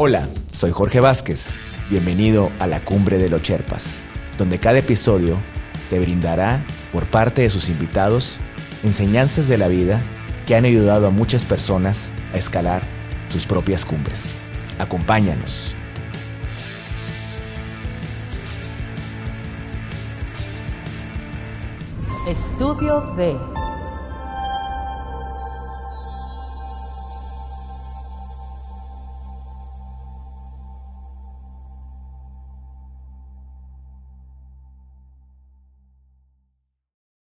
Hola, soy Jorge Vázquez. Bienvenido a la Cumbre de los Cherpas, donde cada episodio te brindará, por parte de sus invitados, enseñanzas de la vida que han ayudado a muchas personas a escalar sus propias cumbres. Acompáñanos. Estudio B.